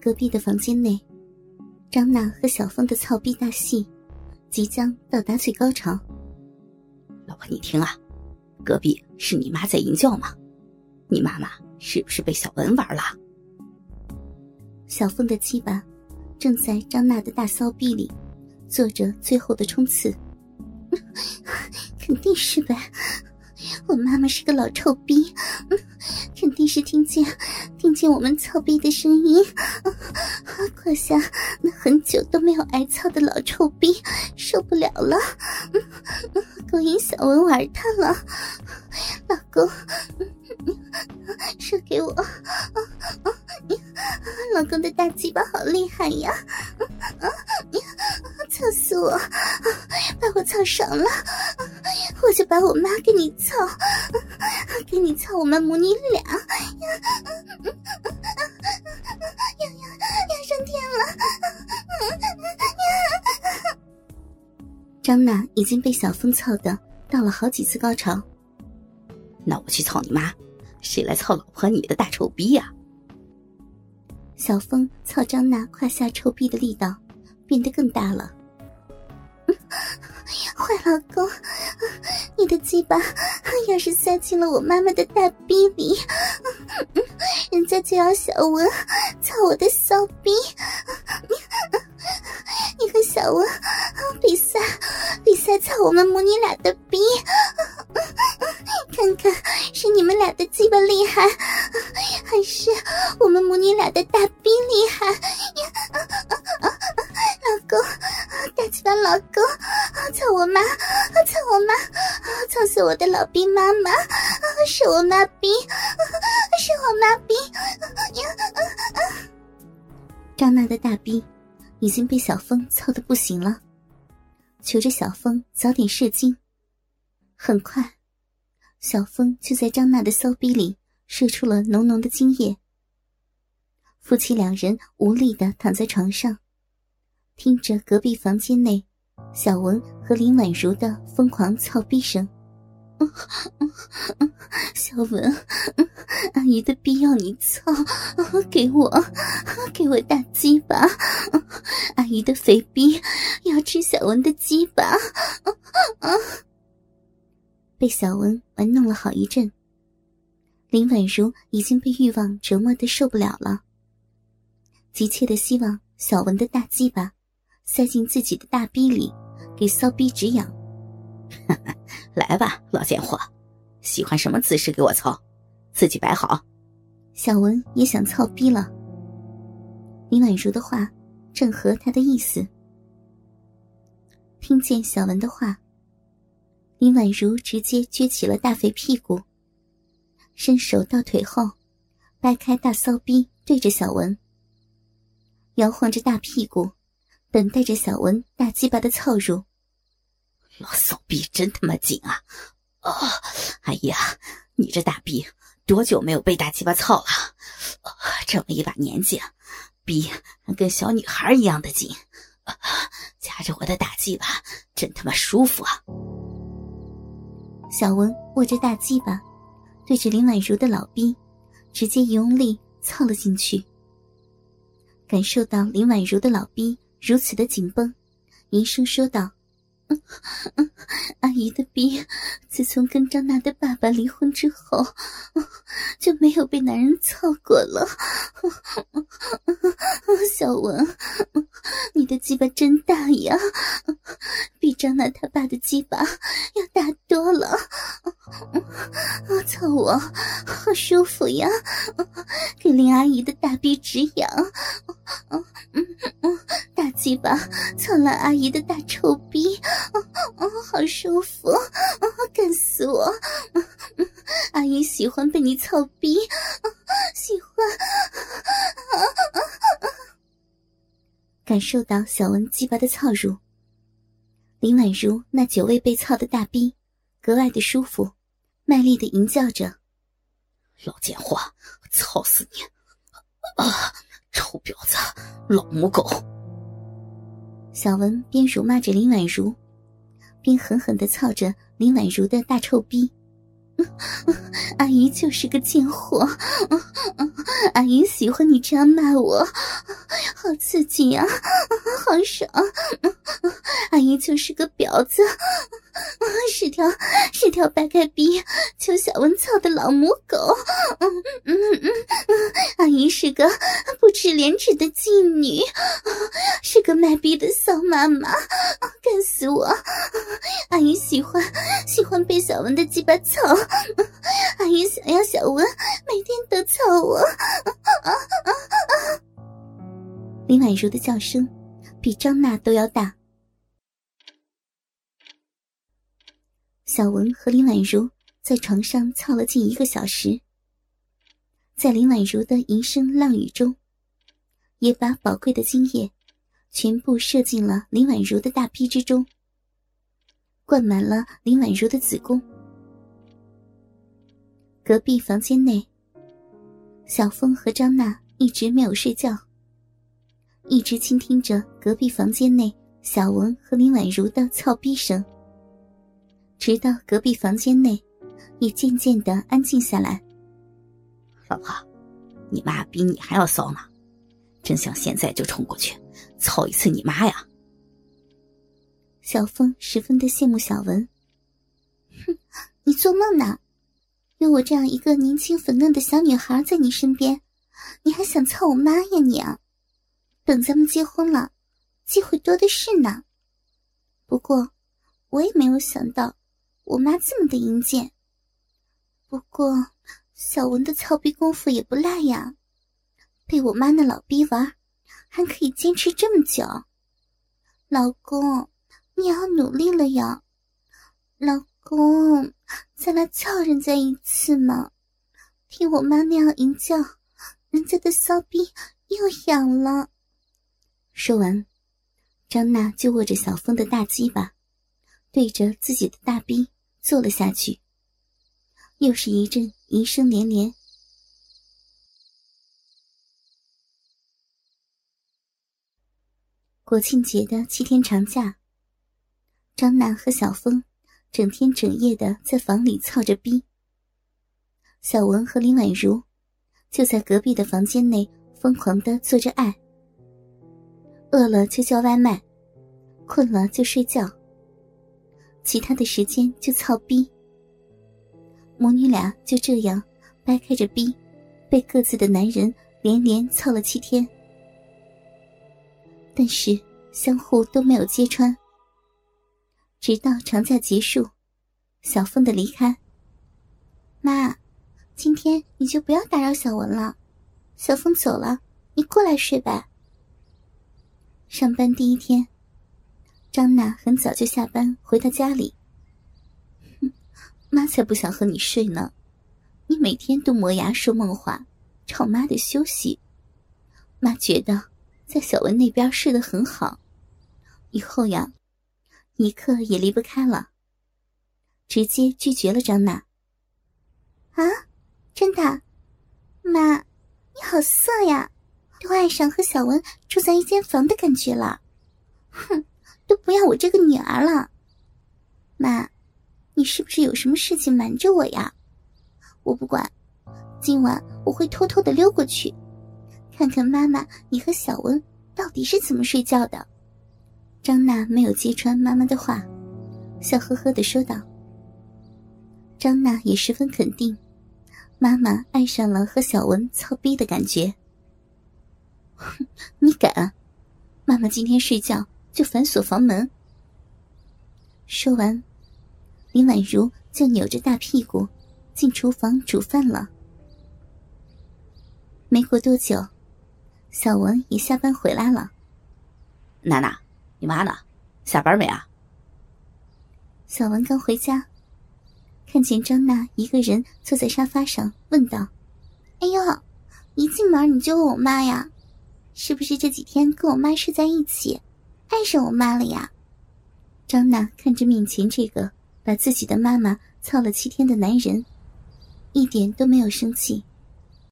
隔壁的房间内，张娜和小峰的操逼大戏即将到达最高潮。老婆，你听啊，隔壁是你妈在淫叫吗？你妈妈是不是被小文玩了？小峰的鸡巴正在张娜的大骚逼里做着最后的冲刺，肯定是呗。我妈妈是个老臭逼，肯定是听见听见我们操逼的声音，胯下那很久都没有挨操的老臭逼受不了了，勾引小文玩他了，老公，射给我，老公的大鸡巴好厉害呀，操死我，把我操爽了。就把我妈给你操，给你操，我们母女俩，要要要上天了！张娜已经被小峰操的到了好几次高潮，那我去操你妈，谁来操老婆你的大臭逼呀？小峰操张娜胯下臭逼的力道变得更大了。坏老公，你的鸡巴 要是塞进了我妈妈的大逼里，人家就要小文操我的骚逼。你和小文比赛，比赛操我们母女俩的逼，看看是你们俩的鸡巴厉害，还是我们母女俩的大逼厉害？老公，大鸡巴老公，我妈，操我妈，操死我的老逼妈妈，是我妈逼，是我妈逼。张娜的大逼已经被小峰操的不行了，求着小峰早点射精。很快，小峰就在张娜的骚逼里射出了浓浓的精液。夫妻两人无力的躺在床上。听着隔壁房间内小文和林婉如的疯狂操逼声，小文，阿姨的逼要你操，给我，给我大鸡巴，阿姨的肥逼要吃小文的鸡巴，被小文玩弄了好一阵，林婉如已经被欲望折磨的受不了了，急切的希望小文的大鸡巴。塞进自己的大逼里，给骚逼止痒。来吧，老贱货，喜欢什么姿势给我操，自己摆好。小文也想操逼了。林婉如的话正合他的意思。听见小文的话，林婉如直接撅起了大肥屁股，伸手到腿后，掰开大骚逼，对着小文，摇晃着大屁股。等待着小文大鸡巴的操入，老骚逼真他妈紧啊！哦，哎呀，你这大逼多久没有被大鸡巴操了？这么一把年纪，逼跟小女孩一样的紧，夹着我的大鸡巴真他妈舒服啊！小文握着大鸡巴，对着林婉如的老逼，直接用力操了进去，感受到林婉如的老逼。如此的紧绷，银声说道：“阿姨的逼，自从跟张娜的爸爸离婚之后，就没有被男人操过了。小文，你的鸡巴真大呀，比张娜他爸的鸡巴要大多了。操我，好舒服呀，给林阿姨的大逼止痒。”大鸡巴操了阿姨的大臭逼，哦，好舒服，干死我！阿姨喜欢被你操逼，喜欢。感受到小文鸡巴的操入，林婉如那久未被操的大逼格外的舒服，卖力的吟叫着：“老贱货，操死你！啊，臭婊子，老母狗！”小文边辱骂着林婉如，边狠狠的操着林婉如的大臭逼。阿姨就是个贱货，阿姨喜欢你这样骂我，好刺激呀，好爽！阿姨就是个婊子，啊是条是条白开逼求小文操的老母狗，嗯嗯嗯嗯，阿姨是个不知廉耻的妓女，是个卖逼的骚妈妈，干死我！阿姨喜欢喜欢被小文的鸡巴操。阿姨想要小文每天都操我。啊啊啊林婉如的叫声比张娜都要大。小文和林婉如在床上操了近一个小时，在林婉如的一声浪语中，也把宝贵的精液全部射进了林婉如的大逼之中，灌满了林婉如的子宫。隔壁房间内，小峰和张娜一直没有睡觉，一直倾听着隔壁房间内小文和林婉如的操逼声，直到隔壁房间内也渐渐的安静下来。老婆，你妈比你还要骚呢，真想现在就冲过去操一次你妈呀！小峰十分的羡慕小文。哼，你做梦呢！有我这样一个年轻粉嫩的小女孩在你身边，你还想操我妈呀你啊！等咱们结婚了，机会多的是呢。不过，我也没有想到我妈这么的淫贱。不过，小文的操逼功夫也不赖呀，被我妈那老逼玩，还可以坚持这么久。老公，你要努力了呀，老公。再来操人家一次嘛！听我妈那样淫叫，人家的骚逼又痒了。说完，张娜就握着小峰的大鸡巴，对着自己的大逼坐了下去。又是一阵淫声连连。国庆节的七天长假，张娜和小峰。整天整夜的在房里操着逼，小文和林婉如就在隔壁的房间内疯狂的做着爱。饿了就叫外卖，困了就睡觉，其他的时间就操逼。母女俩就这样掰开着逼，被各自的男人连连操了七天，但是相互都没有揭穿。直到长假结束，小峰的离开。妈，今天你就不要打扰小文了。小峰走了，你过来睡吧。上班第一天，张娜很早就下班回到家里。哼，妈才不想和你睡呢。你每天都磨牙说梦话，吵妈的休息。妈觉得在小文那边睡得很好，以后呀。一刻也离不开了，直接拒绝了张娜。啊，真的，妈，你好色呀，都爱上和小文住在一间房的感觉了。哼，都不要我这个女儿了。妈，你是不是有什么事情瞒着我呀？我不管，今晚我会偷偷的溜过去，看看妈妈你和小文到底是怎么睡觉的。张娜没有揭穿妈妈的话，笑呵呵的说道：“张娜也十分肯定，妈妈爱上了和小文操逼的感觉。哼，你敢？妈妈今天睡觉就反锁房门。”说完，林婉如就扭着大屁股进厨房煮饭了。没过多久，小文也下班回来了，娜娜。你妈呢？下班没啊？小文刚回家，看见张娜一个人坐在沙发上，问道：“哎呦，一进门你就问我妈呀？是不是这几天跟我妈睡在一起，爱上我妈了呀？”张娜看着面前这个把自己的妈妈操了七天的男人，一点都没有生气，